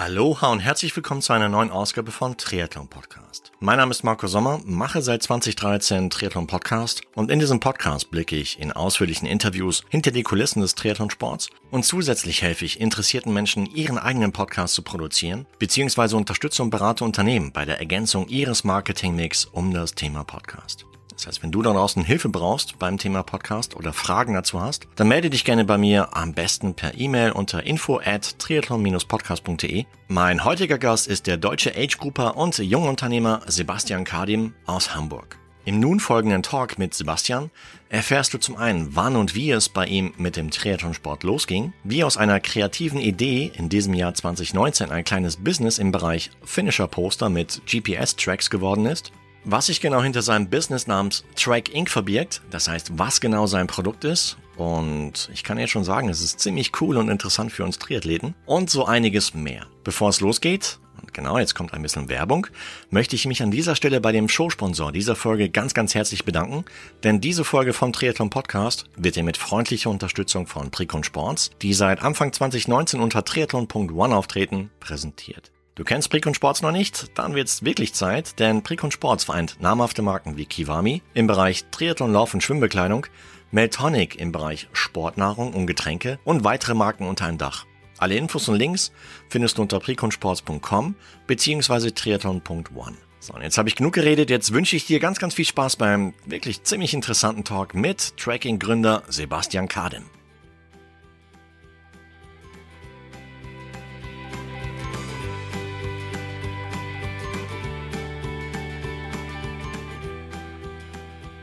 Aloha und herzlich willkommen zu einer neuen Ausgabe von Triathlon Podcast. Mein Name ist Marco Sommer, mache seit 2013 Triathlon Podcast und in diesem Podcast blicke ich in ausführlichen Interviews hinter die Kulissen des Triathlon-Sports und zusätzlich helfe ich interessierten Menschen, ihren eigenen Podcast zu produzieren, beziehungsweise unterstütze und berate Unternehmen bei der Ergänzung ihres Marketingmix um das Thema Podcast. Das heißt, wenn du da draußen Hilfe brauchst beim Thema Podcast oder Fragen dazu hast, dann melde dich gerne bei mir am besten per E-Mail unter info at triathlon-podcast.de. Mein heutiger Gast ist der deutsche Age-Grupper und Jungunternehmer Sebastian Kadim aus Hamburg. Im nun folgenden Talk mit Sebastian erfährst du zum einen, wann und wie es bei ihm mit dem Triathlonsport losging, wie aus einer kreativen Idee in diesem Jahr 2019 ein kleines Business im Bereich Finisher Poster mit GPS-Tracks geworden ist was sich genau hinter seinem Business namens Track Inc. verbirgt, das heißt, was genau sein Produkt ist. Und ich kann jetzt schon sagen, es ist ziemlich cool und interessant für uns Triathleten und so einiges mehr. Bevor es losgeht, und genau, jetzt kommt ein bisschen Werbung, möchte ich mich an dieser Stelle bei dem Showsponsor dieser Folge ganz, ganz herzlich bedanken, denn diese Folge vom Triathlon Podcast wird dir mit freundlicher Unterstützung von Precon Sports, die seit Anfang 2019 unter triathlon.one auftreten, präsentiert. Du kennst Precon Sports noch nicht? Dann wird's wirklich Zeit, denn Precon Sports vereint namhafte Marken wie Kiwami im Bereich Triathlon, Lauf und Schwimmbekleidung, Meltonic im Bereich Sportnahrung und Getränke und weitere Marken unter einem Dach. Alle Infos und Links findest du unter preconsports.com bzw. triathlon.one. So, und jetzt habe ich genug geredet. Jetzt wünsche ich dir ganz, ganz viel Spaß beim wirklich ziemlich interessanten Talk mit Tracking-Gründer Sebastian Kaden.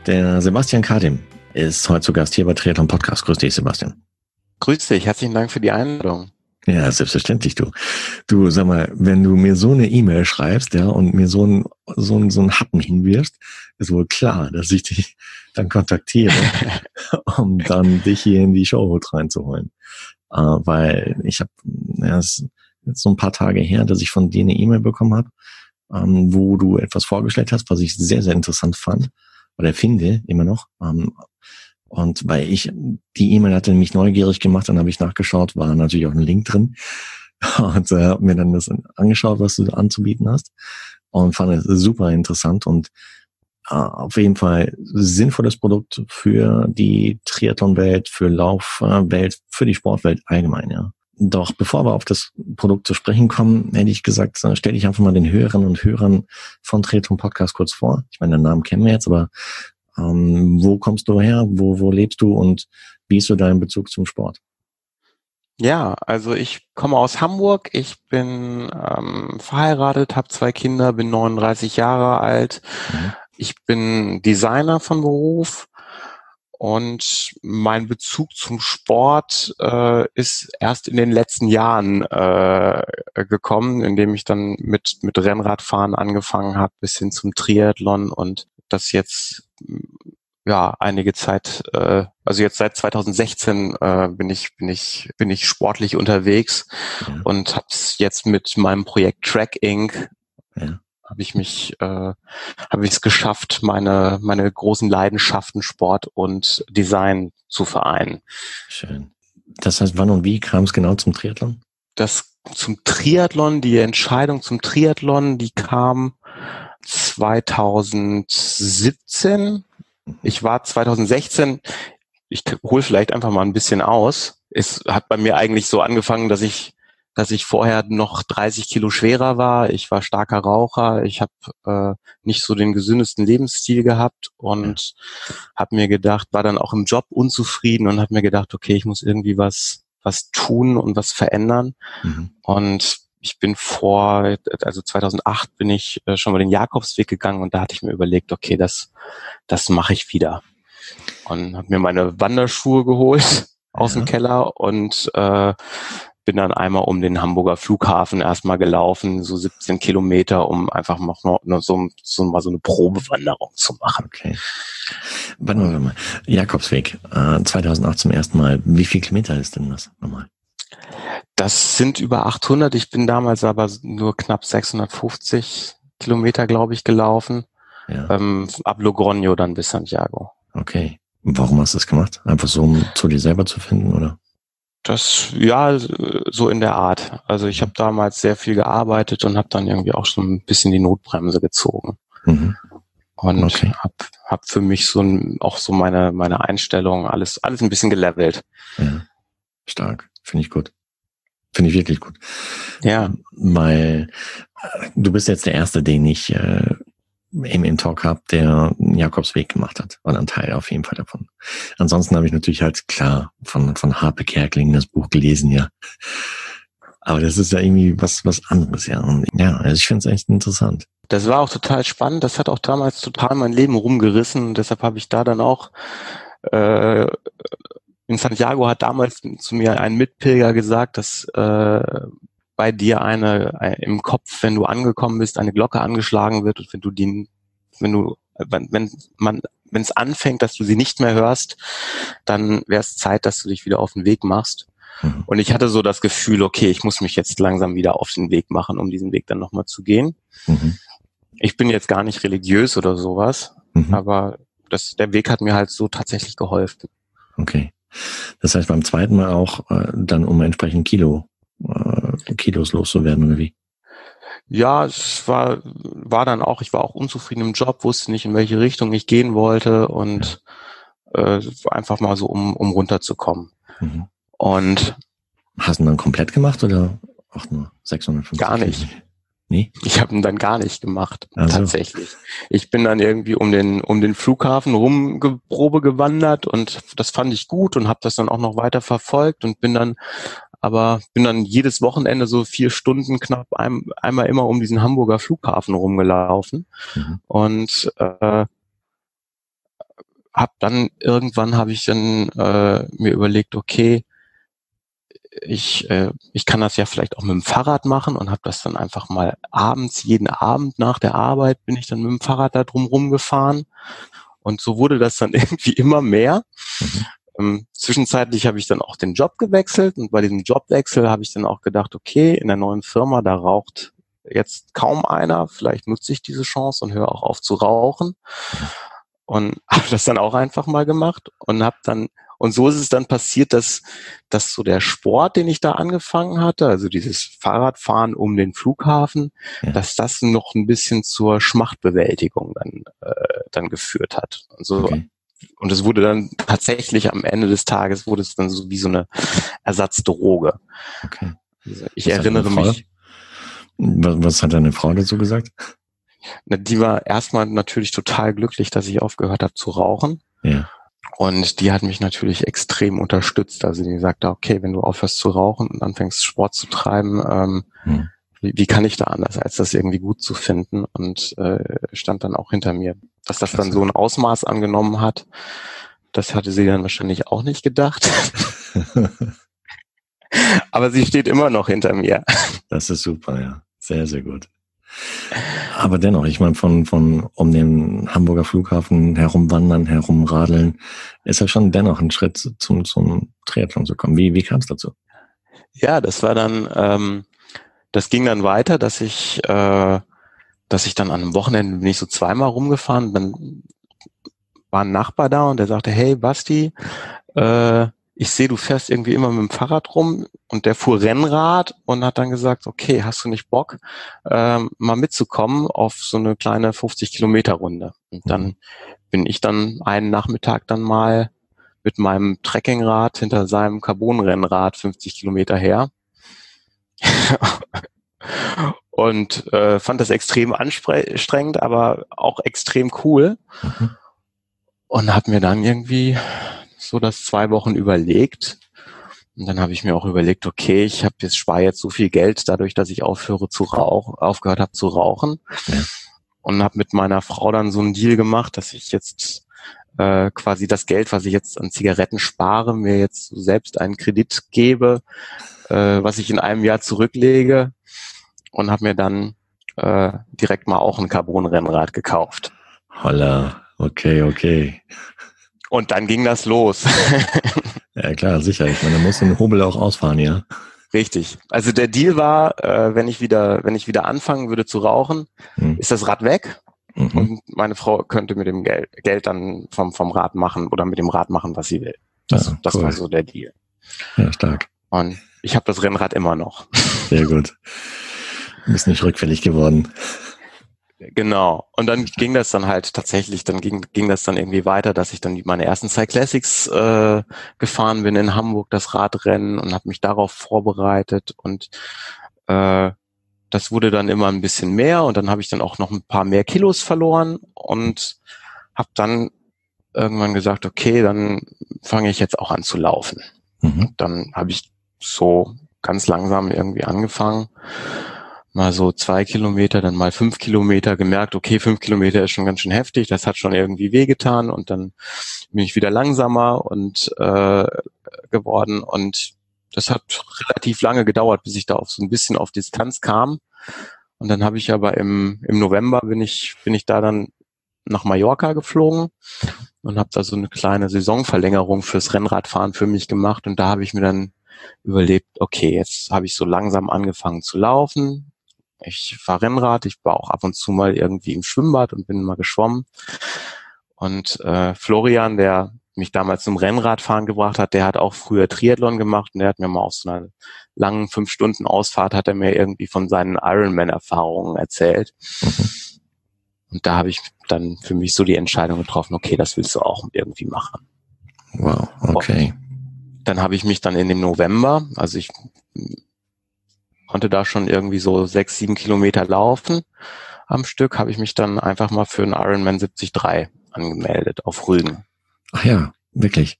Der Sebastian Kadim ist heute zu Gast hier bei Triathlon Podcast. Grüß dich, Sebastian. Grüß dich, herzlichen Dank für die Einladung. Ja, selbstverständlich, du. Du, sag mal, wenn du mir so eine E-Mail schreibst, ja, und mir so ein, so ein, so ein Happen hinwirfst, ist wohl klar, dass ich dich dann kontaktiere, um dann dich hier in die Show reinzuholen. Äh, weil ich habe, ja, es ist jetzt so ein paar Tage her, dass ich von dir eine E-Mail bekommen habe, ähm, wo du etwas vorgestellt hast, was ich sehr, sehr interessant fand oder finde immer noch. Ähm, und weil ich, die E-Mail hatte mich neugierig gemacht, dann habe ich nachgeschaut, war natürlich auch ein Link drin und äh, mir dann das angeschaut, was du anzubieten hast und fand es super interessant und äh, auf jeden Fall sinnvolles Produkt für die Triathlon-Welt, für Laufwelt, für die Sportwelt allgemein, ja. Doch bevor wir auf das Produkt zu sprechen kommen, hätte ich gesagt, stell dich einfach mal den Hörern und Hörern von Tretum Podcast kurz vor. Ich meine, den Namen kennen wir jetzt, aber ähm, wo kommst du her? Wo, wo lebst du und wie ist so dein Bezug zum Sport? Ja, also ich komme aus Hamburg, ich bin ähm, verheiratet, habe zwei Kinder, bin 39 Jahre alt. Mhm. Ich bin Designer von Beruf und mein Bezug zum Sport äh, ist erst in den letzten Jahren äh, gekommen, indem ich dann mit, mit Rennradfahren angefangen habe, bis hin zum Triathlon und das jetzt ja einige Zeit, äh, also jetzt seit 2016 äh, bin ich bin ich bin ich sportlich unterwegs ja. und habe es jetzt mit meinem Projekt Track Inc. Ja habe ich mich, äh, habe ich es geschafft, meine, meine großen Leidenschaften Sport und Design zu vereinen. Schön. Das heißt, wann und wie kam es genau zum Triathlon? Das zum Triathlon, die Entscheidung zum Triathlon, die kam 2017. Ich war 2016, ich hole vielleicht einfach mal ein bisschen aus. Es hat bei mir eigentlich so angefangen, dass ich dass ich vorher noch 30 Kilo schwerer war. Ich war starker Raucher. Ich habe äh, nicht so den gesündesten Lebensstil gehabt und ja. habe mir gedacht, war dann auch im Job unzufrieden und habe mir gedacht, okay, ich muss irgendwie was was tun und was verändern. Mhm. Und ich bin vor, also 2008 bin ich äh, schon mal den Jakobsweg gegangen und da hatte ich mir überlegt, okay, das das mache ich wieder und habe mir meine Wanderschuhe geholt aus ja. dem Keller und äh, bin dann einmal um den Hamburger Flughafen erstmal gelaufen, so 17 Kilometer, um einfach noch, noch so, so mal so eine Probewanderung zu machen. Okay. Warte mal, Jakobsweg, äh, 2008 zum ersten Mal. Wie viel Kilometer ist denn das nochmal? Das sind über 800. Ich bin damals aber nur knapp 650 Kilometer, glaube ich, gelaufen. Ja. Ähm, ab Logroño dann bis Santiago. Okay. Warum hast du das gemacht? Einfach so, um zu dir selber zu finden, oder? Das, ja, so in der Art. Also ich habe damals sehr viel gearbeitet und habe dann irgendwie auch schon ein bisschen die Notbremse gezogen. Mhm. Und okay. habe hab für mich so ein, auch so meine, meine Einstellung, alles, alles ein bisschen gelevelt. Ja. Stark. Finde ich gut. Finde ich wirklich gut. Ja. Weil äh, du bist jetzt der Erste, den ich äh, im, im Talk habe, der Jakobsweg gemacht hat. Oder ein Teil auf jeden Fall davon. Ansonsten habe ich natürlich halt klar von, von Harpe Kerkling das Buch gelesen, ja. Aber das ist ja irgendwie was, was anderes, ja. Und ja, also ich finde es echt interessant. Das war auch total spannend. Das hat auch damals total mein Leben rumgerissen. deshalb habe ich da dann auch äh, in Santiago hat damals zu mir ein Mitpilger gesagt, dass äh, bei dir eine, eine im Kopf, wenn du angekommen bist, eine Glocke angeschlagen wird und wenn du die, wenn du, wenn, wenn man, wenn es anfängt, dass du sie nicht mehr hörst, dann wäre es Zeit, dass du dich wieder auf den Weg machst. Mhm. Und ich hatte so das Gefühl, okay, ich muss mich jetzt langsam wieder auf den Weg machen, um diesen Weg dann nochmal zu gehen. Mhm. Ich bin jetzt gar nicht religiös oder sowas, mhm. aber das, der Weg hat mir halt so tatsächlich geholfen. Okay. Das heißt beim zweiten Mal auch äh, dann um entsprechend Kilo, äh, Kilos loszuwerden oder wie? Ja, es war, war dann auch, ich war auch unzufrieden im Job, wusste nicht, in welche Richtung ich gehen wollte und ja. äh, einfach mal so, um, um runterzukommen. Mhm. Und Hast du ihn dann komplett gemacht oder auch nur 650? Gar nicht. Nee? Ich habe ihn dann gar nicht gemacht, also. tatsächlich. Ich bin dann irgendwie um den um den Flughafen rum Probe gewandert und das fand ich gut und habe das dann auch noch weiter verfolgt und bin dann aber bin dann jedes Wochenende so vier Stunden knapp ein, einmal immer um diesen Hamburger Flughafen rumgelaufen mhm. und äh, habe dann irgendwann habe ich dann äh, mir überlegt, okay, ich, äh, ich kann das ja vielleicht auch mit dem Fahrrad machen und habe das dann einfach mal abends, jeden Abend nach der Arbeit bin ich dann mit dem Fahrrad da drum rumgefahren. Und so wurde das dann irgendwie immer mehr. Mhm. Ähm, zwischenzeitlich habe ich dann auch den Job gewechselt und bei diesem Jobwechsel habe ich dann auch gedacht, okay, in der neuen Firma, da raucht jetzt kaum einer, vielleicht nutze ich diese Chance und höre auch auf zu rauchen. Und habe das dann auch einfach mal gemacht und habe dann und so ist es dann passiert, dass, dass so der Sport, den ich da angefangen hatte, also dieses Fahrradfahren um den Flughafen, ja. dass das noch ein bisschen zur Schmachtbewältigung dann, äh, dann geführt hat. Und so, okay. Und es wurde dann tatsächlich am Ende des Tages wurde es dann so wie so eine Ersatzdroge. Okay. Also ich was erinnere mich. Was, hat deine Frau dazu gesagt? Na, die war erstmal natürlich total glücklich, dass ich aufgehört habe zu rauchen. Ja. Und die hat mich natürlich extrem unterstützt. Also die sagte, okay, wenn du aufhörst zu rauchen und anfängst Sport zu treiben, ähm, hm. wie, wie, kann ich da anders, als das irgendwie gut zu finden? Und äh, stand dann auch hinter mir. Dass das dann so ein Ausmaß angenommen hat, das hatte sie dann wahrscheinlich auch nicht gedacht. Aber sie steht immer noch hinter mir. Das ist super, ja. Sehr, sehr gut. Aber dennoch, ich meine, von, von um den Hamburger Flughafen herumwandern, herumradeln, ist ja schon dennoch ein Schritt zum, zum Triathlon zu kommen. Wie, wie kam es dazu? Ja, das war dann, ähm, das ging dann weiter, dass ich, äh, dass ich dann an einem Wochenende bin ich so zweimal rumgefahren, dann war ein Nachbar da und der sagte, hey Basti, äh, ich sehe, du fährst irgendwie immer mit dem Fahrrad rum und der fuhr Rennrad und hat dann gesagt, okay, hast du nicht Bock, ähm, mal mitzukommen auf so eine kleine 50 Kilometer Runde? Und dann mhm. bin ich dann einen Nachmittag dann mal mit meinem Trekkingrad hinter seinem Carbonrennrad 50 Kilometer her. und äh, fand das extrem anstrengend, aber auch extrem cool. Mhm. Und habe mir dann irgendwie so das zwei Wochen überlegt. Und dann habe ich mir auch überlegt, okay, ich habe jetzt spare jetzt so viel Geld dadurch, dass ich aufhöre zu rauchen, aufgehört habe zu rauchen. Ja. Und habe mit meiner Frau dann so einen Deal gemacht, dass ich jetzt äh, quasi das Geld, was ich jetzt an Zigaretten spare, mir jetzt selbst einen Kredit gebe, äh, was ich in einem Jahr zurücklege und habe mir dann äh, direkt mal auch ein Carbon-Rennrad gekauft. Holla, okay, okay. Und dann ging das los. ja klar, sicher. Ich meine, da muss den Hobel auch ausfahren, ja. Richtig. Also der Deal war, äh, wenn ich wieder, wenn ich wieder anfangen würde zu rauchen, hm. ist das Rad weg mhm. und meine Frau könnte mit dem Geld, Geld dann vom, vom Rad machen oder mit dem Rad machen, was sie will. Das, ja, das war so der Deal. Ja, stark. Und ich habe das Rennrad immer noch. Sehr gut. Du bist nicht rückfällig geworden. Genau. Und dann ging das dann halt tatsächlich, dann ging, ging das dann irgendwie weiter, dass ich dann meine ersten Cyclassics äh, gefahren bin in Hamburg, das Radrennen und habe mich darauf vorbereitet und äh, das wurde dann immer ein bisschen mehr und dann habe ich dann auch noch ein paar mehr Kilos verloren und habe dann irgendwann gesagt, okay, dann fange ich jetzt auch an zu laufen. Mhm. Dann habe ich so ganz langsam irgendwie angefangen, mal so zwei Kilometer, dann mal fünf Kilometer, gemerkt, okay, fünf Kilometer ist schon ganz schön heftig, das hat schon irgendwie wehgetan und dann bin ich wieder langsamer und äh, geworden und das hat relativ lange gedauert, bis ich da auf so ein bisschen auf Distanz kam. Und dann habe ich aber im, im November bin ich, bin ich da dann nach Mallorca geflogen und habe da so eine kleine Saisonverlängerung fürs Rennradfahren für mich gemacht. Und da habe ich mir dann überlebt, okay, jetzt habe ich so langsam angefangen zu laufen. Ich fahre Rennrad, ich war auch ab und zu mal irgendwie im Schwimmbad und bin mal geschwommen. Und äh, Florian, der mich damals zum Rennradfahren gebracht hat, der hat auch früher Triathlon gemacht und der hat mir mal auf so einer langen fünf Stunden Ausfahrt hat er mir irgendwie von seinen Ironman-Erfahrungen erzählt. Mhm. Und da habe ich dann für mich so die Entscheidung getroffen, okay, das willst du auch irgendwie machen. Wow, okay. Und dann habe ich mich dann in dem November, also ich konnte da schon irgendwie so sechs, sieben Kilometer laufen am Stück, habe ich mich dann einfach mal für einen Ironman 73 angemeldet auf Rügen. Ach ja, wirklich.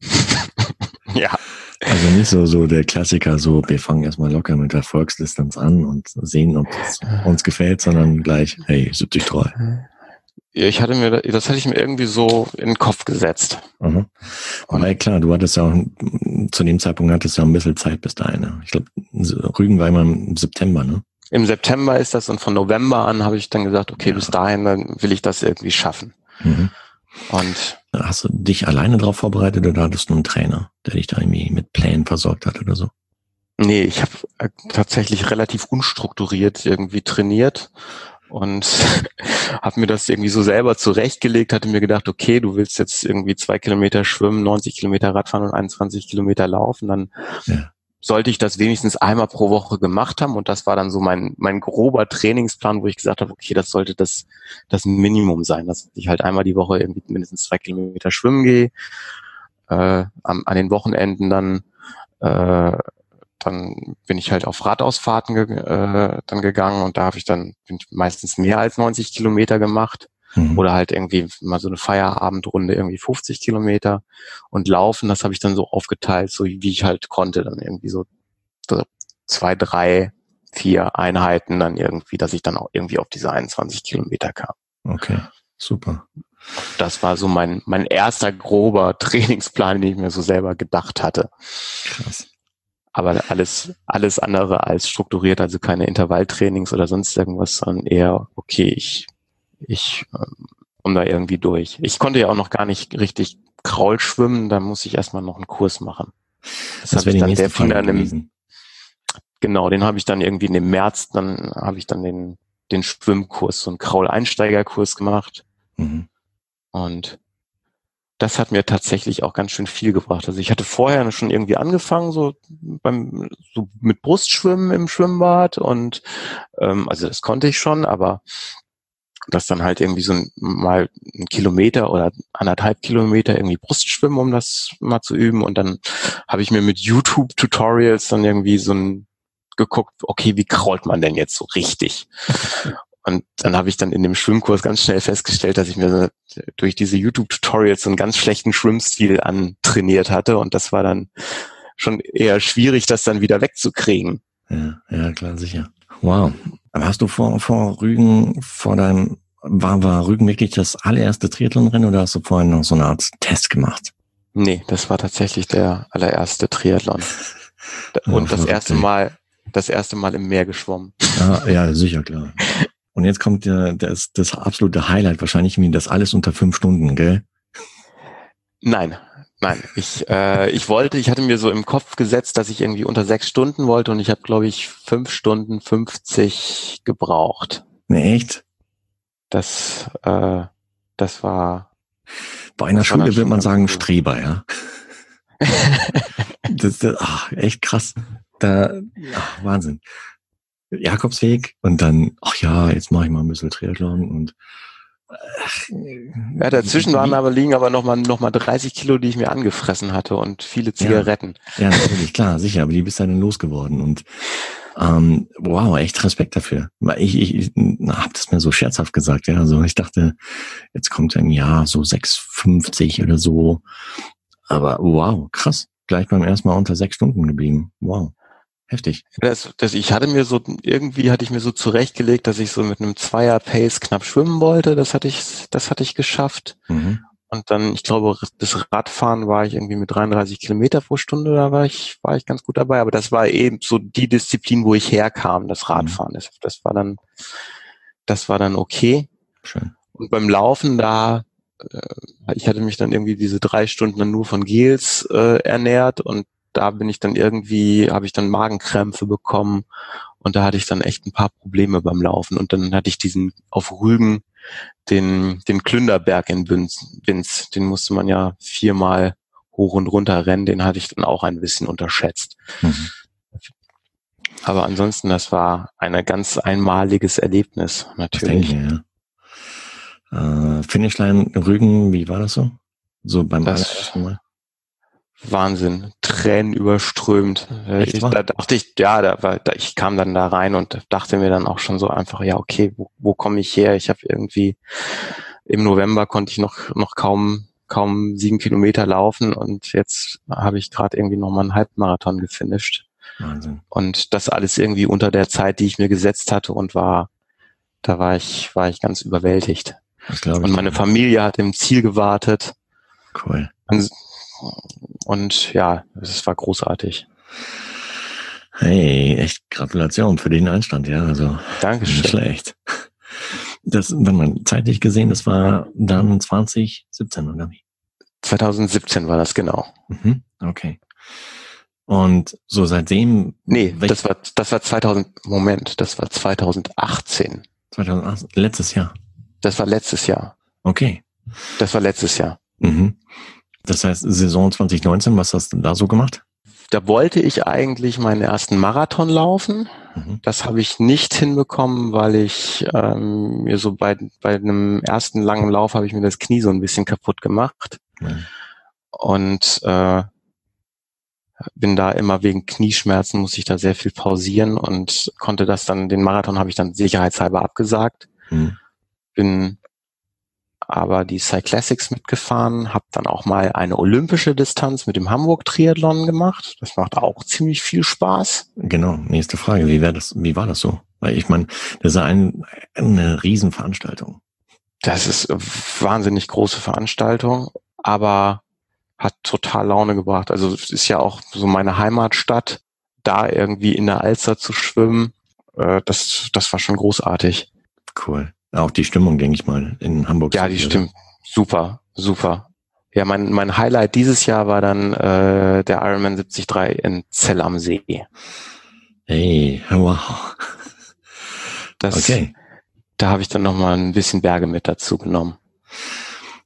ja. Also nicht so, so der Klassiker, so wir fangen erstmal locker mit der Volksdistanz an und sehen, ob es uns gefällt, sondern gleich, hey, 73. Ja, ich hatte mir, das hatte ich mir irgendwie so in den Kopf gesetzt. Mhm. Aber klar, du hattest ja auch, zu dem Zeitpunkt hattest du ja ein bisschen Zeit bis dahin. Ne? Ich glaube, Rügen war immer im September, ne? Im September ist das und von November an habe ich dann gesagt, okay, ja. bis dahin dann will ich das irgendwie schaffen. Mhm. Und hast du dich alleine darauf vorbereitet oder hattest du einen Trainer, der dich da irgendwie mit Plänen versorgt hat oder so? Nee, ich habe tatsächlich relativ unstrukturiert irgendwie trainiert und habe mir das irgendwie so selber zurechtgelegt, hatte mir gedacht, okay, du willst jetzt irgendwie zwei Kilometer schwimmen, 90 Kilometer Radfahren und 21 Kilometer laufen, dann ja sollte ich das wenigstens einmal pro Woche gemacht haben. Und das war dann so mein, mein grober Trainingsplan, wo ich gesagt habe, okay, das sollte das, das Minimum sein, dass ich halt einmal die Woche irgendwie mindestens zwei Kilometer schwimmen gehe. Äh, am, an den Wochenenden dann, äh, dann bin ich halt auf Radausfahrten ge äh, dann gegangen und da habe ich dann bin ich meistens mehr als 90 Kilometer gemacht. Mhm. Oder halt irgendwie mal so eine Feierabendrunde, irgendwie 50 Kilometer. Und laufen, das habe ich dann so aufgeteilt, so wie ich halt konnte. Dann irgendwie so zwei, drei, vier Einheiten dann irgendwie, dass ich dann auch irgendwie auf diese 21 Kilometer kam. Okay, super. Das war so mein, mein erster grober Trainingsplan, den ich mir so selber gedacht hatte. Krass. Aber alles, alles andere als strukturiert, also keine Intervalltrainings oder sonst irgendwas, sondern eher, okay, ich ich ähm, um da irgendwie durch. Ich konnte ja auch noch gar nicht richtig Kraul schwimmen, da muss ich erstmal noch einen Kurs machen. Das, das habe ich dann der fing dann im, genau, den habe ich dann irgendwie in dem März, dann habe ich dann den den Schwimmkurs, so einen Kraul-Einsteigerkurs gemacht. Mhm. Und das hat mir tatsächlich auch ganz schön viel gebracht. Also ich hatte vorher schon irgendwie angefangen, so beim so mit Brustschwimmen im Schwimmbad und ähm, also das konnte ich schon, aber das dann halt irgendwie so ein, mal ein Kilometer oder anderthalb Kilometer irgendwie Brustschwimmen, um das mal zu üben. Und dann habe ich mir mit YouTube-Tutorials dann irgendwie so ein geguckt, okay, wie krault man denn jetzt so richtig? Und dann habe ich dann in dem Schwimmkurs ganz schnell festgestellt, dass ich mir durch diese YouTube-Tutorials so einen ganz schlechten Schwimmstil antrainiert hatte. Und das war dann schon eher schwierig, das dann wieder wegzukriegen. Ja, ja, klar, sicher. Wow. Aber hast du vor, vor Rügen, vor deinem, war, war Rügen wirklich das allererste Triathlonrennen oder hast du vorhin noch so eine Art Test gemacht? Nee, das war tatsächlich der allererste Triathlon. Und oh, das erste Mal, das erste Mal im Meer geschwommen. Ja, ja sicher, klar. Und jetzt kommt der, das, das absolute Highlight wahrscheinlich, wie das alles unter fünf Stunden, gell? Nein, Nein, ich, äh, ich wollte, ich hatte mir so im Kopf gesetzt, dass ich irgendwie unter sechs Stunden wollte und ich habe, glaube ich, fünf Stunden 50 gebraucht. Nee, echt? das, äh, das war. Bei einer Schule würde man sagen. Streber, ja. das, das, ach, echt krass. Da, ach, Wahnsinn. Jakobsweg und dann, ach ja, jetzt mache ich mal ein bisschen Triathlon und ach, Ja, dazwischen waren aber liegen aber noch mal noch mal 30 Kilo, die ich mir angefressen hatte und viele Zigaretten. Ja, natürlich, klar, sicher, aber die bist du dann losgeworden und ähm, wow, echt Respekt dafür. Ich, ich, ich habe das mir so scherzhaft gesagt, ja. Also ich dachte, jetzt kommt ein Jahr so 6,50 oder so. Aber wow, krass. Gleich beim ersten Mal unter sechs Stunden geblieben. Wow. Heftig. Das, das, ich hatte mir so, irgendwie hatte ich mir so zurechtgelegt, dass ich so mit einem Zweier-Pace knapp schwimmen wollte. Das hatte ich, das hatte ich geschafft. Mhm. Und dann, ich glaube, das Radfahren war ich irgendwie mit 33 Kilometer pro Stunde, da war ich, war ich ganz gut dabei. Aber das war eben so die Disziplin, wo ich herkam, das Radfahren. Das, das war dann, das war dann okay. Schön. Und beim Laufen, da, äh, ich hatte mich dann irgendwie diese drei Stunden dann nur von Gels äh, ernährt und da bin ich dann irgendwie, habe ich dann Magenkrämpfe bekommen und da hatte ich dann echt ein paar Probleme beim Laufen und dann hatte ich diesen auf Rügen den, den Klünderberg in Winz, Winz, den musste man ja viermal hoch und runter rennen, den hatte ich dann auch ein bisschen unterschätzt. Mhm. Aber ansonsten, das war ein ganz einmaliges Erlebnis, natürlich. denke ja. Äh, Finishline Rügen, wie war das so? So beim Das- allerersten Mal? Wahnsinn, Tränen überströmt. Äh, ich, da dachte ich, ja, da war, da, ich kam dann da rein und dachte mir dann auch schon so einfach, ja, okay, wo, wo komme ich her? Ich habe irgendwie im November konnte ich noch noch kaum kaum sieben Kilometer laufen und jetzt habe ich gerade irgendwie noch mal einen Halbmarathon gefinisht Wahnsinn. und das alles irgendwie unter der Zeit, die ich mir gesetzt hatte und war, da war ich war ich ganz überwältigt. Ich. Und meine Familie hat im Ziel gewartet. Cool. Und ja, es war großartig. Hey, echt Gratulation für den Einstand, ja. Also nicht Dankeschön. schlecht. Das, wenn man zeitlich gesehen, das war dann 2017, oder wie? 2017 war das genau. Mhm. Okay. Und so seitdem. Nee, das war das war 2000 Moment, das war 2018. 2008, letztes Jahr. Das war letztes Jahr. Okay. Das war letztes Jahr. Mhm. Das heißt, Saison 2019, was hast du da so gemacht? Da wollte ich eigentlich meinen ersten Marathon laufen. Mhm. Das habe ich nicht hinbekommen, weil ich ähm, mir so bei bei einem ersten langen Lauf habe ich mir das Knie so ein bisschen kaputt gemacht Ja. und äh, bin da immer wegen Knieschmerzen muss ich da sehr viel pausieren und konnte das dann den Marathon habe ich dann sicherheitshalber abgesagt. Mhm. bin aber die Cyclassics mitgefahren, habe dann auch mal eine olympische Distanz mit dem Hamburg Triathlon gemacht. Das macht auch ziemlich viel Spaß. Genau, nächste Frage. Wie, wär das, wie war das so? Weil ich meine, das ist ein, eine Riesenveranstaltung. Das ist eine wahnsinnig große Veranstaltung, aber hat total Laune gebracht. Also es ist ja auch so meine Heimatstadt, da irgendwie in der Alster zu schwimmen, äh, das, das war schon großartig. Cool. Auch die Stimmung, denke ich mal, in Hamburg. Ja, die stimmt. Super, super. Ja, mein, mein Highlight dieses Jahr war dann äh, der Ironman 73 in Zell am See. Hey, wow. Das, Okay. Da habe ich dann nochmal ein bisschen Berge mit dazu genommen.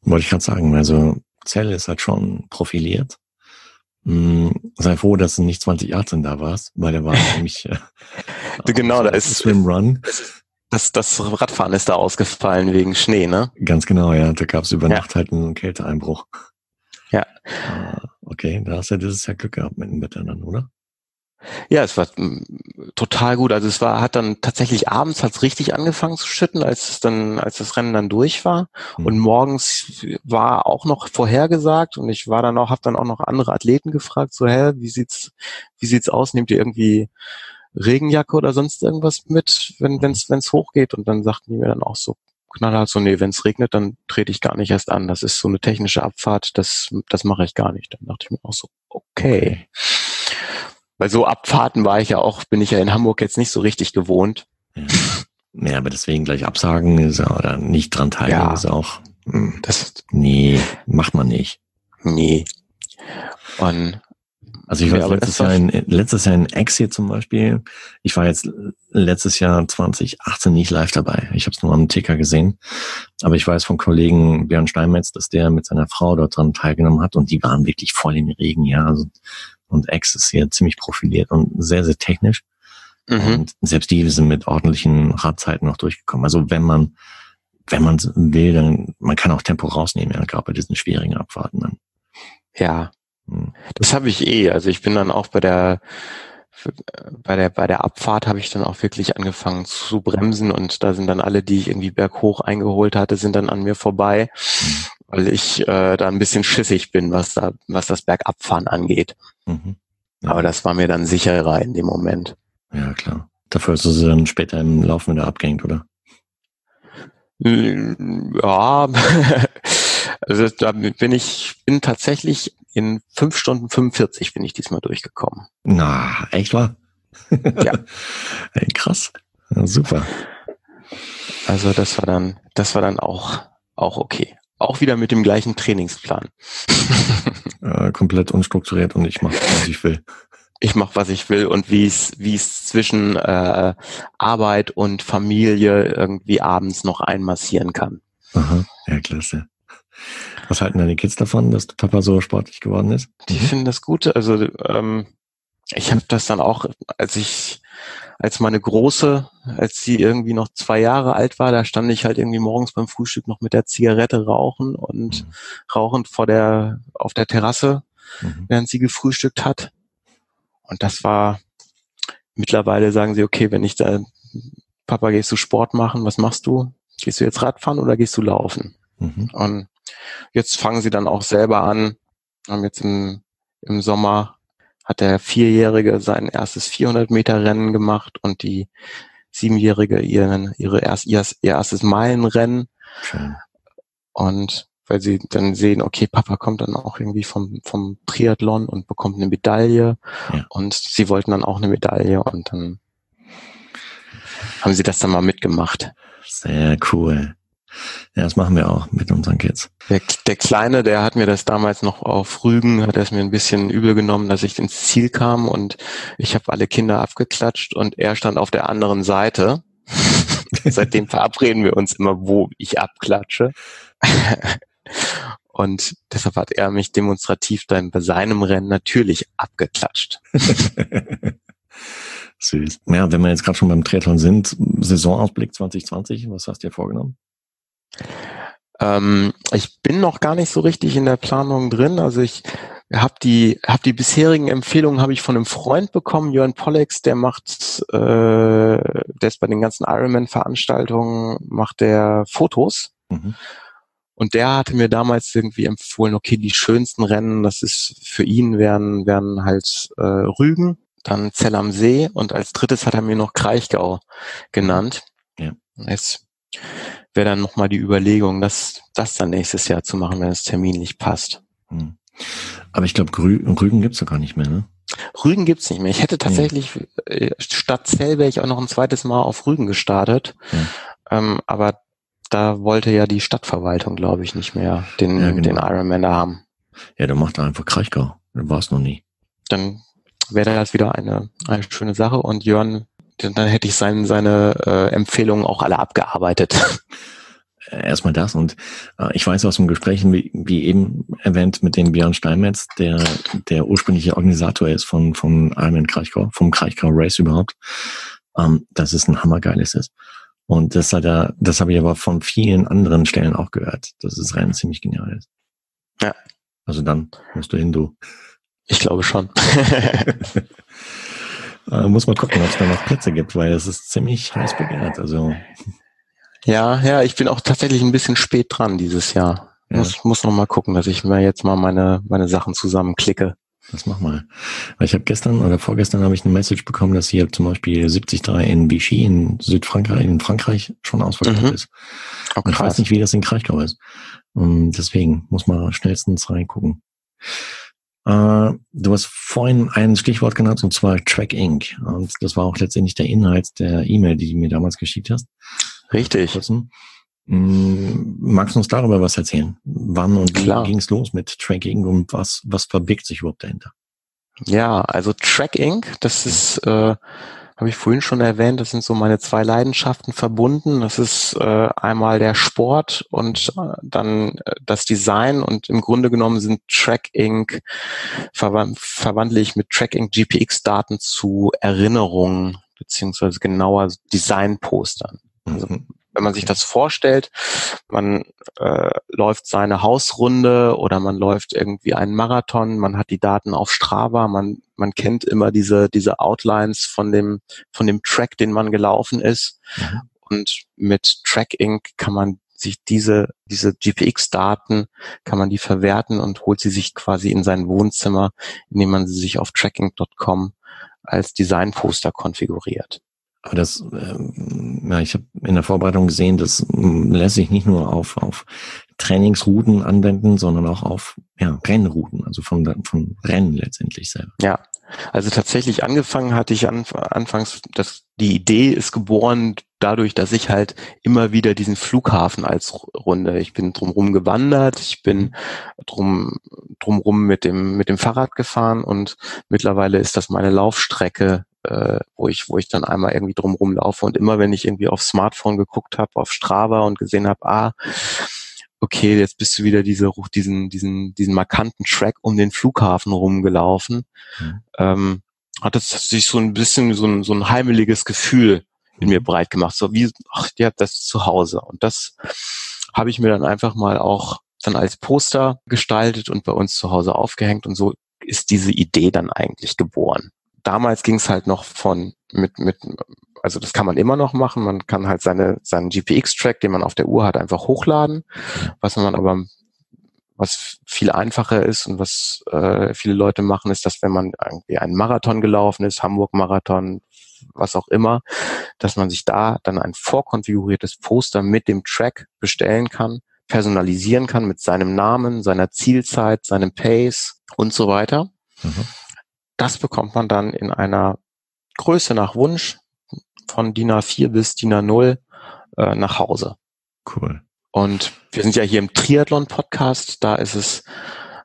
Wollte ich gerade sagen, also Zell ist halt schon profiliert. Hm, sei froh, dass du nicht 2018 da warst, weil der war nämlich äh, Genau, da ist- Swim Run. Das, das Radfahren ist da ausgefallen wegen Schnee, ne? Ganz genau, ja. Da gab es über Ja. Nacht halt einen Kälteeinbruch. Ja. Ah, Okay, da hast du dieses Jahr Glück gehabt mit dem Wetter dann, oder? Ja, es war mm, total gut. Also es war, hat dann tatsächlich abends hat's richtig angefangen zu schütten, als es dann, als das Rennen dann durch war. Hm. Und morgens war auch noch vorhergesagt und ich war dann auch, habe dann auch noch andere Athleten gefragt, so, hä, wie sieht's, wie sieht's aus? Nehmt ihr irgendwie Regenjacke oder sonst irgendwas mit, wenn wenn's wenn's hochgeht? Und dann sagten die mir dann auch so knallhart so, nee, wenn's regnet, dann trete ich gar nicht erst an. Das ist so eine technische Abfahrt, das das mache ich gar nicht. Dann dachte ich mir auch so, okay. Weil so Abfahrten war ich ja auch, bin ich ja in Hamburg jetzt nicht so richtig gewohnt. Ja. ja, aber deswegen gleich absagen ist ja, oder nicht dran teilnehmen Ja. ist auch, hm, Das, nee, macht man nicht. nee. Und Also ich war letztes, Jahr in, letztes Jahr in Ex hier zum Beispiel. Ich war jetzt letztes Jahr 2018 nicht live dabei. Ich habe es nur am Ticker gesehen. Aber ich weiß vom Kollegen Björn Steinmetz, dass der mit seiner Frau dort dran teilgenommen hat und die waren wirklich voll im Regen, ja. Also, und Ex ist hier ziemlich profiliert und sehr, sehr technisch. Mhm. Und selbst die sind mit ordentlichen Radzeiten noch durchgekommen. Also wenn man, wenn man will, dann man kann auch Tempo rausnehmen, ja, gerade bei diesen schwierigen Abfahrten dann. Ja. Das habe ich eh. Also ich bin dann auch bei der bei der bei der Abfahrt habe ich dann auch wirklich angefangen zu bremsen und da sind dann alle, die ich irgendwie berghoch eingeholt hatte, sind dann an mir vorbei, weil ich äh, da ein bisschen schissig bin, was da was das Bergabfahren angeht. Mhm. Ja. Aber das war mir dann sicherer in dem Moment. Ja klar. Dafür hast du sie dann später im Laufen wieder abgehängt, oder? Ja, also da bin ich bin tatsächlich in fünf Stunden 45 bin ich diesmal durchgekommen. Na, echt wahr? Ja. Ey, krass. Ja, super. Also das war dann, das war dann auch, auch okay. Auch wieder mit dem gleichen Trainingsplan. äh, komplett unstrukturiert und ich mache, was ich will. Ich mache, was ich will und wie es wie es zwischen äh, Arbeit und Familie irgendwie abends noch einmassieren kann. Aha, ja, klasse. Was halten deine Kids davon, dass Papa so sportlich geworden ist? Die mhm. finden das gut. Also ähm, ich habe das dann auch, als ich, als meine Große, als sie irgendwie noch zwei Jahre alt war, da stand ich halt irgendwie morgens beim Frühstück noch mit der Zigarette rauchen und mhm. rauchend vor der, auf der Terrasse, mhm. während sie gefrühstückt hat. Und das war, mittlerweile sagen sie, okay, wenn ich da, Papa, gehst du Sport machen, was machst du? Gehst du jetzt Radfahren oder gehst du laufen? Mhm. Und Jetzt fangen sie dann auch selber an. Haben jetzt im, im Sommer hat der Vierjährige sein erstes 400 Meter Rennen gemacht und die Siebenjährige ihren, ihre erst, ihr, ihr erstes Meilenrennen. Schön. Und weil sie dann sehen, okay, Papa kommt dann auch irgendwie vom, vom Triathlon und bekommt eine Medaille. Ja. Und sie wollten dann auch eine Medaille und dann haben sie das dann mal mitgemacht. Sehr cool. Ja, das machen wir auch mit unseren Kids. Der, der Kleine, der hat mir das damals noch auf Rügen, hat er es mir ein bisschen übel genommen, dass ich ins Ziel kam und ich habe alle Kinder abgeklatscht und er stand auf der anderen Seite. Seitdem verabreden wir uns immer, wo ich abklatsche. und deshalb hat er mich demonstrativ dann bei seinem Rennen natürlich abgeklatscht. Süß. Ja, wenn wir jetzt gerade schon beim Triathlon sind, Saisonausblick 2020, was hast du dir vorgenommen? Ähm, ich bin noch gar nicht so richtig in der Planung drin. Also ich habe die, hab die bisherigen Empfehlungen habe ich von einem Freund bekommen, Jörn Pollex, der macht, äh, der ist bei den ganzen Ironman-Veranstaltungen, macht der Fotos. Mhm. Und der hatte mir damals irgendwie empfohlen, okay, die schönsten Rennen, das ist für ihn, wären, wären halt äh, Rügen, dann Zell am See und als drittes hat er mir noch Kraichgau genannt. Ja. Jetzt wäre dann nochmal die Überlegung, das, das dann nächstes Jahr zu machen, wenn es terminlich passt. Hm. Aber ich glaube, Rügen gibt's doch gar nicht mehr, ne? Rügen gibt's nicht mehr. Ich hätte tatsächlich nee. statt Zell wäre ich auch noch ein zweites Mal auf Rügen gestartet. Ja. Ähm, aber da wollte ja die Stadtverwaltung, glaube ich, nicht mehr den, ja, genau. den Ironman da haben. Ja, der macht einfach Kraichgau. Du warst noch nie. Dann wäre das wieder eine, eine schöne Sache und Jörn dann hätte ich sein, seine äh, Empfehlungen auch alle abgearbeitet. Erstmal das und äh, ich weiß aus dem Gespräch, wie, wie eben erwähnt, mit dem Björn Steinmetz, der der ursprüngliche Organisator ist von von Ironman Kraichgau, vom Kraichgau Race überhaupt, ähm, dass es ein hammergeiles ist. Und das hat er, das habe ich aber von vielen anderen Stellen auch gehört, dass das Rennen ziemlich genial ist. Ja. Also dann musst du hin, du. Ich glaube schon. Äh, muss man gucken, ob es da noch Plätze gibt, weil es ist ziemlich heiß begehrt. Also. Ja, ja, ich bin auch tatsächlich ein bisschen spät dran dieses Jahr. Ja. Muss, muss noch mal gucken, dass ich mir jetzt mal meine, meine Sachen zusammenklicke. Das mach mal. Ich habe gestern oder vorgestern habe ich eine Message bekommen, dass hier zum Beispiel 73 in Vichy in Südfrankreich, in Frankreich schon ausverkauft mhm. ist. Und ich weiß nicht, wie das in Kraichgau ist. Und deswegen muss man schnellstens reingucken. Äh, du hast vorhin ein Stichwort genannt, und zwar Track Inc. Und das war auch letztendlich der Inhalt der E-Mail, die du mir damals geschickt hast. Richtig. Mm, magst du uns darüber was erzählen? Wann und wie ging es los mit Tracking und was, was verbirgt sich überhaupt dahinter? Ja, also Track Inc., das ist, äh, habe ich vorhin schon erwähnt, das sind so meine zwei Leidenschaften verbunden. Das ist äh, einmal der Sport und äh, dann äh, das Design und im Grunde genommen sind Track Inc. Verwand verwandle ich mit Track Inc. GPX-Daten zu Erinnerungen beziehungsweise genauer Designpostern. Also mhm wenn man sich das vorstellt, man äh, läuft seine Hausrunde oder man läuft irgendwie einen Marathon, man hat die Daten auf Strava, man, man kennt immer diese, diese Outlines von dem, von dem Track, den man gelaufen ist. Mhm. Und mit Track Inc. kann man sich diese, diese GPX-Daten, kann man die verwerten und holt sie sich quasi in sein Wohnzimmer, indem man sie sich auf tracking.com als Designposter konfiguriert. Aber das, ähm, ja, ich habe in der Vorbereitung gesehen, das mm, lässt sich nicht nur auf, auf Trainingsrouten anwenden, sondern auch auf ja, Rennrouten, also von, von Rennen letztendlich selber. Ja, also tatsächlich angefangen hatte ich an, anfangs, dass die Idee ist geboren dadurch, dass ich halt immer wieder diesen Flughafen als Runde, ich bin drumrum gewandert, ich bin drum, drumrum mit dem, mit dem Fahrrad gefahren und mittlerweile ist das meine Laufstrecke äh, wo ich, wo ich dann einmal irgendwie drumrum laufe und immer wenn ich irgendwie aufs Smartphone geguckt habe, auf Strava und gesehen habe, ah, okay, jetzt bist du wieder diese, diesen, diesen, diesen markanten Track um den Flughafen rumgelaufen, mhm. ähm, hat es sich so ein bisschen so ein, so ein heimeliges Gefühl in mir mhm. breit gemacht, so wie, ach, ja, das ist zu Hause. Und das habe ich mir dann einfach mal auch dann als Poster gestaltet und bei uns zu Hause aufgehängt und so ist diese Idee dann eigentlich geboren damals ging es halt noch von mit, mit, also das kann man immer noch machen. Man kann halt seine, seinen GPX-Track, den man auf der Uhr hat, einfach hochladen. Was man aber, was viel einfacher ist und was äh, viele Leute machen, ist, dass wenn man irgendwie einen Marathon gelaufen ist, Hamburg-Marathon, was auch immer, dass man sich da dann ein vorkonfiguriertes Poster mit dem Track bestellen kann, personalisieren kann mit seinem Namen, seiner Zielzeit, seinem Pace und so weiter. Mhm. Das bekommt man dann in einer Größe nach Wunsch von DIN A4 bis DIN A0 äh, nach Hause. Cool. Und wir sind ja hier im Triathlon-Podcast, da ist es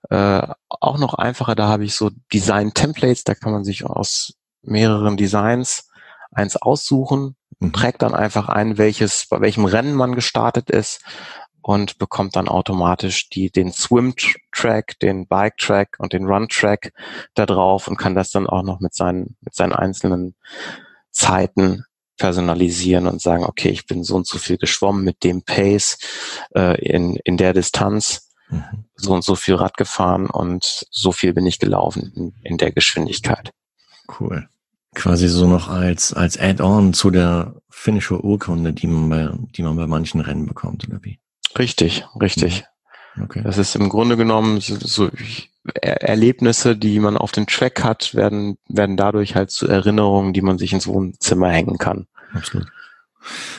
äh, auch noch einfacher. Da habe ich so Design-Templates, da kann man sich aus mehreren Designs eins aussuchen, mhm. trägt dann einfach ein, welches, bei welchem Rennen man gestartet ist und bekommt dann automatisch die, den Swim-Track, den Bike-Track und den Run-Track da drauf und kann das dann auch noch mit seinen, mit seinen einzelnen Zeiten personalisieren und sagen, okay, ich bin so und so viel geschwommen mit dem Pace äh, in, in der Distanz, mhm. so und so viel Rad gefahren und so viel bin ich gelaufen in, in der Geschwindigkeit. Cool. Quasi so noch als, als Add-on zu der finnische Urkunde, die man bei, die man bei manchen Rennen bekommt, oder wie? Richtig, richtig. Mhm. Okay. Das ist im Grunde genommen so, so Erlebnisse, die man auf den Track hat, werden, werden dadurch halt zu Erinnerungen, die man sich ins Wohnzimmer hängen kann. Absolut.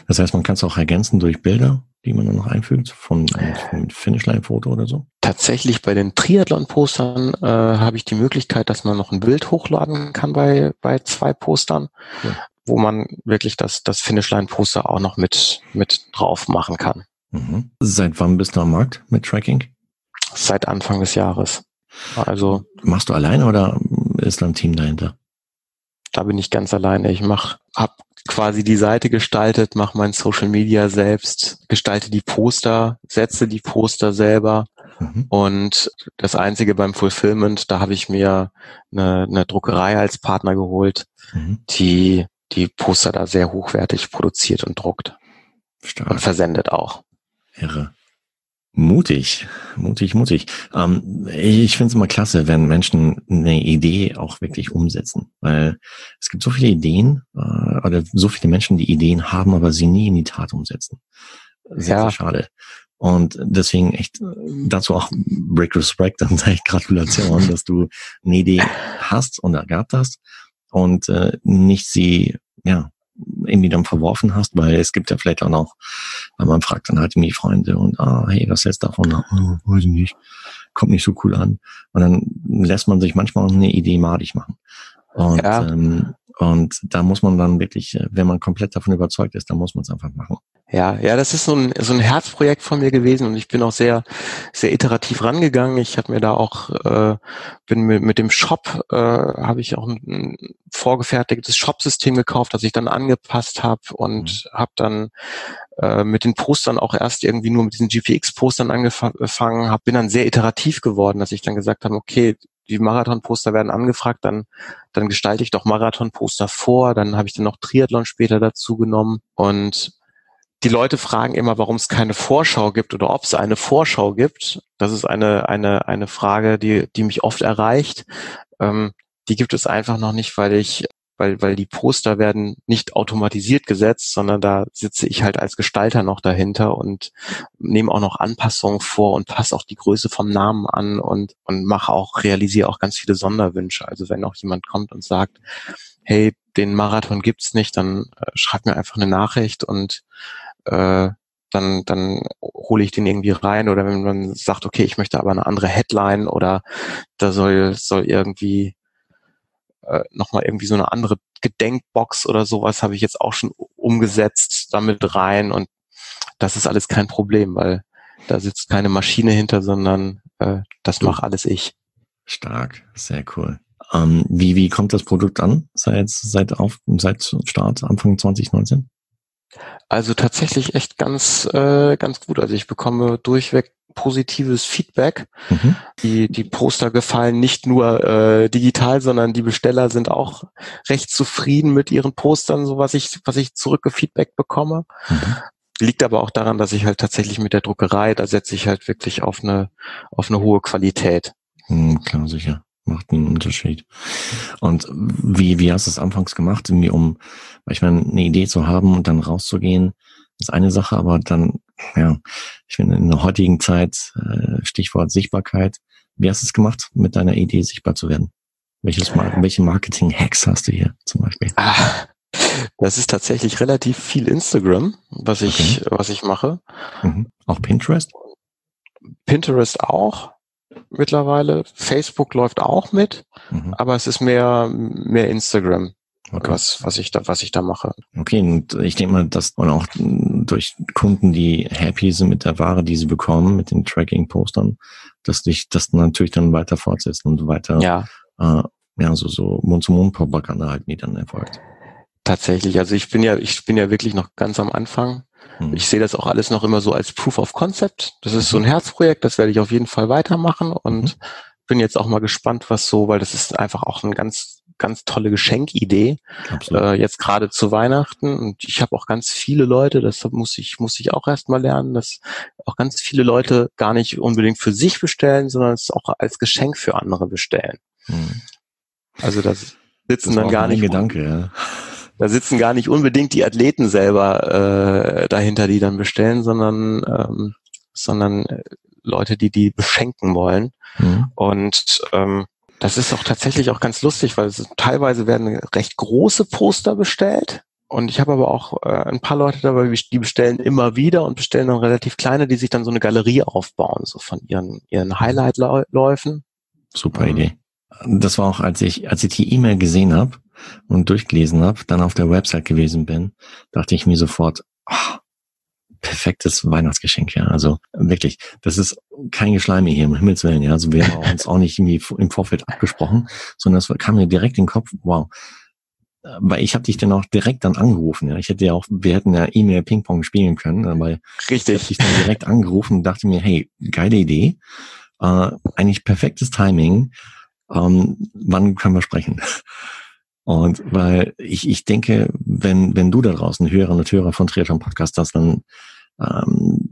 Das heißt, man kann es auch ergänzen durch Bilder, die man dann noch einfügt, von, von Finishline-Foto oder so? Tatsächlich bei den Triathlon-Postern äh, habe ich die Möglichkeit, dass man noch ein Bild hochladen kann bei, bei zwei Postern, ja. wo man wirklich das, das Finishline-Poster auch noch mit, mit drauf machen kann. Mhm. Seit wann bist du am Markt mit Tracking? Seit Anfang des Jahres. Also machst du alleine oder ist da ein Team dahinter? Da bin ich ganz alleine. Ich mach, hab quasi die Seite gestaltet, mache mein Social Media selbst, gestalte die Poster, setze die Poster selber. Mhm. Und das Einzige beim Fulfillment, da habe ich mir eine, eine Druckerei als Partner geholt, mhm. die die Poster da sehr hochwertig produziert und druckt. Stark. Und versendet auch. Irre. Mutig, mutig, mutig. Ähm, ich finde es immer klasse, wenn Menschen eine Idee auch wirklich umsetzen, weil es gibt so viele Ideen äh, oder so viele Menschen, die Ideen haben, aber sie nie in die Tat umsetzen. Sehr, ja. sehr schade. Und deswegen echt dazu auch Break Respect und sage ich Gratulation, dass du eine Idee hast und gehabt hast und äh, nicht sie ja irgendwie dann verworfen hast, weil es gibt ja vielleicht auch noch, weil man fragt dann halt irgendwie Freunde und ah, hey, was hältst du davon? Oh, weiß ich nicht, kommt nicht so cool an. Und dann lässt man sich manchmal auch eine Idee madig machen. Und, ja. ähm, und da muss man dann wirklich, wenn man komplett davon überzeugt ist, dann muss man es einfach machen. Ja, ja, das ist so ein, so ein Herzprojekt von mir gewesen und ich bin auch sehr, sehr iterativ rangegangen. Ich habe mir da auch, äh, bin mit, mit dem Shop, äh, habe ich auch ein, ein vorgefertigtes Shop-System gekauft, das ich dann angepasst habe und mhm. habe dann äh, mit den Postern auch erst irgendwie nur mit diesen GPX-Postern angefangen, hab, bin dann sehr iterativ geworden, dass ich dann gesagt habe, okay, die Marathon-Poster werden angefragt, dann, dann gestalte ich doch Marathon-Poster vor, dann habe ich dann noch Triathlon später dazu genommen und die Leute fragen immer, warum es keine Vorschau gibt oder ob es eine Vorschau gibt. Das ist eine, eine, eine Frage, die, die mich oft erreicht. Ähm, die gibt es einfach noch nicht, weil ich, weil, weil die Poster werden nicht automatisiert gesetzt, sondern da sitze ich halt als Gestalter noch dahinter und nehme auch noch Anpassungen vor und passe auch die Größe vom Namen an und, und mache auch, realisiere auch ganz viele Sonderwünsche. Also wenn auch jemand kommt und sagt, hey, den Marathon gibt's nicht, dann äh, schreibt mir einfach eine Nachricht und äh, dann, dann hole ich den irgendwie rein oder wenn man sagt, okay, ich möchte aber eine andere Headline oder da soll, soll irgendwie äh, nochmal irgendwie so eine andere Gedenkbox oder sowas habe ich jetzt auch schon umgesetzt damit rein und das ist alles kein Problem, weil da sitzt keine Maschine hinter, sondern äh, das mache alles ich. Stark, sehr cool. Ähm, wie, wie kommt das Produkt an seit, seit, auf, seit Start Anfang 2019? Also tatsächlich echt ganz, äh, ganz gut. Also ich bekomme durchweg positives Feedback. Mhm. Die, die Poster gefallen nicht nur äh, digital, sondern die Besteller sind auch recht zufrieden mit ihren Postern, so was ich, was ich zurückgefeedback bekomme. Mhm. Liegt aber auch daran, dass ich halt tatsächlich mit der Druckerei, da setze ich halt wirklich auf eine, auf eine hohe Qualität. Mhm, klar, sicher macht einen Unterschied. Und wie, wie hast du es anfangs gemacht, irgendwie um, ich meine, eine Idee zu haben und dann rauszugehen, ist eine Sache, aber dann, ja, ich finde in der heutigen Zeit, äh, Stichwort Sichtbarkeit, wie hast du es gemacht, mit deiner Idee sichtbar zu werden? Welches, welche Marketing-Hacks hast du hier zum Beispiel? Ah, das ist tatsächlich relativ viel Instagram, was ich, okay. was ich mache. Mhm. Auch Pinterest? Pinterest auch mittlerweile. Facebook läuft auch mit, mhm. aber es ist mehr, mehr Instagram. Okay. Was, was ich da, was ich da mache. Okay, und ich denke mal, dass und auch durch Kunden, die happy sind mit der Ware, die sie bekommen, mit den Tracking-Postern, dass dich das natürlich dann weiter fortsetzt und weiter, ja, äh, ja, so, so Mund-zu-Mund-Propaganda halt nie dann erfolgt. Tatsächlich, also ich bin ja, ich bin ja wirklich noch ganz am Anfang. Mhm. Ich sehe das auch alles noch immer so als Proof of Concept. Das ist so ein mhm. Herzprojekt, das werde ich auf jeden Fall weitermachen und mhm. bin jetzt auch mal gespannt, was so, weil das ist einfach auch eine ganz, ganz tolle Geschenkidee. Äh, jetzt gerade zu Weihnachten. Und ich habe auch ganz viele Leute, das muss ich, muss ich auch erst mal lernen, dass auch ganz viele Leute gar nicht unbedingt für sich bestellen, sondern es auch als Geschenk für andere bestellen. Mhm. Also das sitzen dann gar nicht. Gedanke, ja da sitzen gar nicht unbedingt die Athleten selber äh, dahinter, die dann bestellen, sondern ähm, sondern äh, Leute, die die beschenken wollen. Mhm. Und ähm, das ist auch tatsächlich auch ganz lustig, weil es, teilweise werden recht große Poster bestellt. Und ich habe aber auch äh, ein paar Leute dabei, die bestellen immer wieder und bestellen dann relativ kleine, die sich dann so eine Galerie aufbauen, so von ihren, ihren Highlight-Läufen. Super ähm, Idee. Das war auch, als ich, als ich die E-Mail gesehen habe, und durchgelesen habe, dann auf der Website gewesen bin, dachte ich mir sofort, oh, perfektes Weihnachtsgeschenk, ja. Also wirklich, das ist kein Geschleime hier, im Himmels Willen, ja. Also wir haben uns auch nicht irgendwie im Vorfeld abgesprochen, sondern es kam mir direkt in den Kopf, wow. Weil ich habe dich dann auch direkt dann angerufen, ja. Ich hätte ja auch, wir hätten ja E-Mail Ping-Pong spielen können, aber Richtig. ich habe dich dann direkt angerufen und dachte mir, hey, geile Idee, äh, eigentlich perfektes Timing, ähm, wann können wir sprechen? Und weil ich, ich denke, wenn, wenn du da draußen Hörer und Hörer von Triathlon Podcast hast, dann ähm,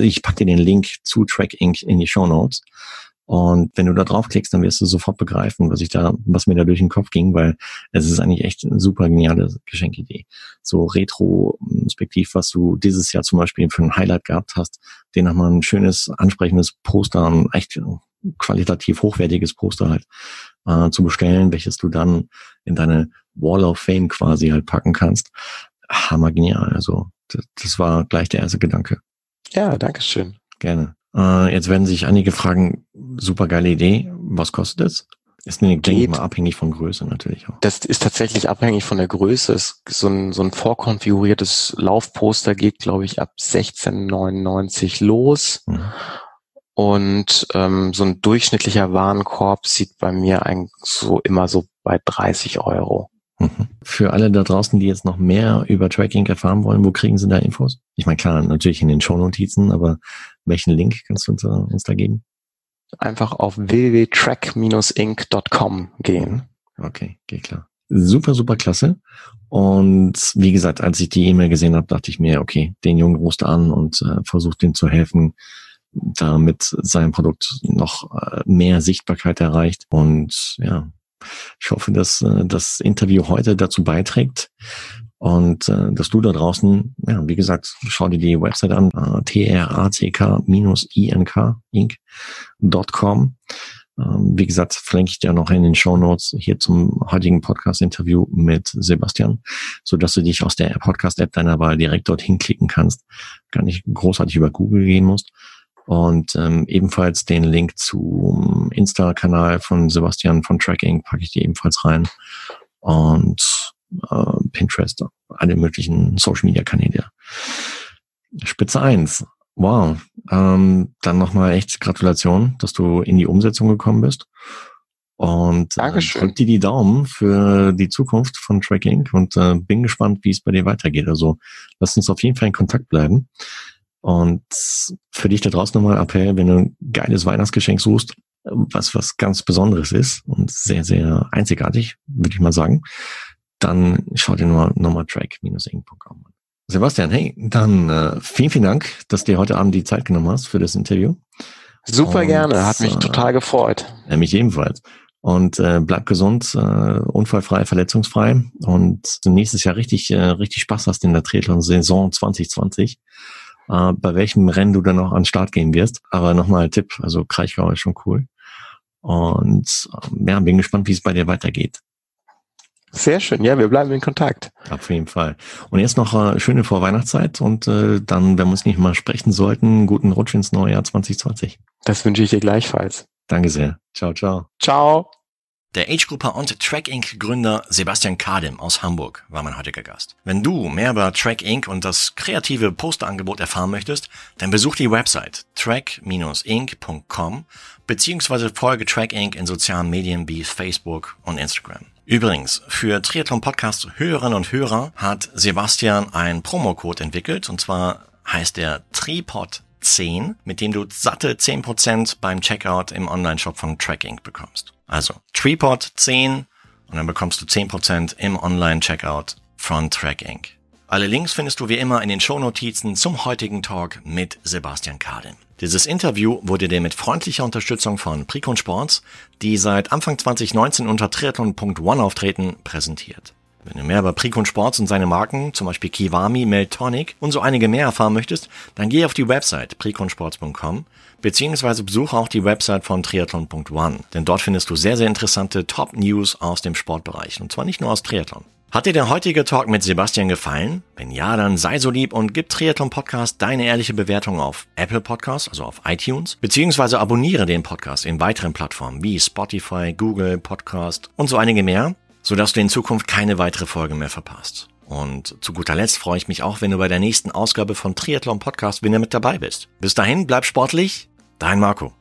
ich packe dir den Link zu Track Inc. in die Show Notes. Und wenn du da draufklickst, dann wirst du sofort begreifen, was ich da, was mir da durch den Kopf ging, weil es ist eigentlich echt eine super geniale Geschenkidee. So retrospektiv, was du dieses Jahr zum Beispiel für ein Highlight gehabt hast, den nochmal ein schönes, ansprechendes Poster, ein echt qualitativ hochwertiges Poster halt äh, zu bestellen, welches du dann in deine Wall of Fame quasi halt packen kannst. Hammer genial. Also das, das war gleich der erste Gedanke. Ja, danke schön. Gerne. Äh, jetzt werden sich einige fragen, super geile Idee, was kostet es? ist eine geht. abhängig von Größe natürlich auch. Das ist tatsächlich abhängig von der Größe. so ein, so ein vorkonfiguriertes Laufposter geht, glaube ich, ab 16,99 los. Mhm. Und ähm, so ein durchschnittlicher Warenkorb sieht bei mir eigentlich so immer so bei 30 Euro. Mhm. Für alle da draußen, die jetzt noch mehr über Tracking erfahren wollen, wo kriegen sie da Infos? Ich meine, klar, natürlich in den Shownotizen, aber welchen Link kannst du uns, uns da geben? Einfach auf www.track-inc.com gehen. Okay, geht klar. Super, super klasse. Und wie gesagt, als ich die E-Mail gesehen habe, dachte ich mir, okay, den Jungen rufst an und äh, versucht ihm zu helfen, damit sein Produkt noch äh, mehr Sichtbarkeit erreicht. Und ja, ich hoffe, dass äh, das Interview heute dazu beiträgt und äh, dass du da draußen, ja, wie gesagt, schau dir die Website an, track-ink.com. Ähm, wie gesagt, verlinke ich dir noch in den Show Notes hier zum heutigen Podcast-Interview mit Sebastian, so dass du dich aus der Podcast-App deiner Wahl direkt dorthin klicken kannst, gar nicht großartig über Google gehen musst. Und ähm, ebenfalls den Link zum Insta-Kanal von Sebastian von Tracking packe ich dir ebenfalls rein. Und äh, Pinterest, alle möglichen Social-Media-Kanäle. Spitze eins. Wow. Ähm, dann nochmal echt Gratulation, dass du in die Umsetzung gekommen bist. Und äh, drück dir die Daumen für die Zukunft von Tracking und äh, bin gespannt, wie es bei dir weitergeht. Also lass uns auf jeden Fall in Kontakt bleiben. Und für dich da draußen nochmal Appell, wenn du ein geiles Weihnachtsgeschenk suchst, was was ganz Besonderes ist und sehr, sehr einzigartig, würde ich mal sagen, dann schau dir nochmal track-ing.com an. Sebastian, hey, dann äh, vielen, vielen Dank, dass du dir heute Abend die Zeit genommen hast für das Interview. Super und, gerne, hat mich äh, total gefreut. Ja, mich ebenfalls. Und äh, bleib gesund, äh, unfallfrei, verletzungsfrei und du nächstes Jahr richtig, äh, richtig Spaß hast in der Triathlon-Saison 2020 äh, bei welchem Rennen du dann noch an den Start gehen wirst. Aber nochmal Tipp, also Kraichgau ist schon cool. Und ähm, ja, bin gespannt, wie es bei dir weitergeht. Sehr schön, ja, wir bleiben in Kontakt. Auf jeden Fall. Und jetzt noch äh, schöne Vorweihnachtszeit und äh, dann, wenn wir uns nicht mal sprechen sollten, guten Rutsch ins neue Jahr 2020. Das wünsche ich dir gleichfalls. Danke sehr. Ciao, ciao. Ciao. Der Age-Grupper und Track Inc. Gründer Sebastian Kadim aus Hamburg war mein heutiger Gast. Wenn du mehr über Track Inc. und das kreative Posterangebot erfahren möchtest, dann besuch die Website track-inc.com beziehungsweise folge Track Inc. in sozialen Medien wie Facebook und Instagram. Übrigens, für Triathlon Podcast Hörerinnen und Hörer hat Sebastian einen Promocode entwickelt und zwar heißt der Tripod 10, mit dem du satte 10% beim Checkout im Online-Shop von Track Inc. bekommst. Also Treepod 10 und dann bekommst du 10% im Online-Checkout von Track Inc. Alle Links findest du wie immer in den Shownotizen zum heutigen Talk mit Sebastian Kadim. Dieses Interview wurde dir mit freundlicher Unterstützung von Precon Sports, die seit Anfang 2019 unter triathlon.one auftreten, präsentiert. Wenn du mehr über Precon Sports und seine Marken, zum Beispiel Kiwami, Meltonic und so einige mehr erfahren möchtest, dann geh auf die Website preconsports.com beziehungsweise besuche auch die Website von triathlon.one, denn dort findest du sehr, sehr interessante Top-News aus dem Sportbereich und zwar nicht nur aus Triathlon. Hat dir der heutige Talk mit Sebastian gefallen? Wenn ja, dann sei so lieb und gib Triathlon Podcast deine ehrliche Bewertung auf Apple Podcast, also auf iTunes, beziehungsweise abonniere den Podcast in weiteren Plattformen wie Spotify, Google Podcast und so einige mehr sodass du in Zukunft keine weitere Folge mehr verpasst. Und zu guter Letzt freue ich mich auch, wenn du bei der nächsten Ausgabe von Triathlon Podcast wieder mit dabei bist. Bis dahin, bleib sportlich, dein Marco.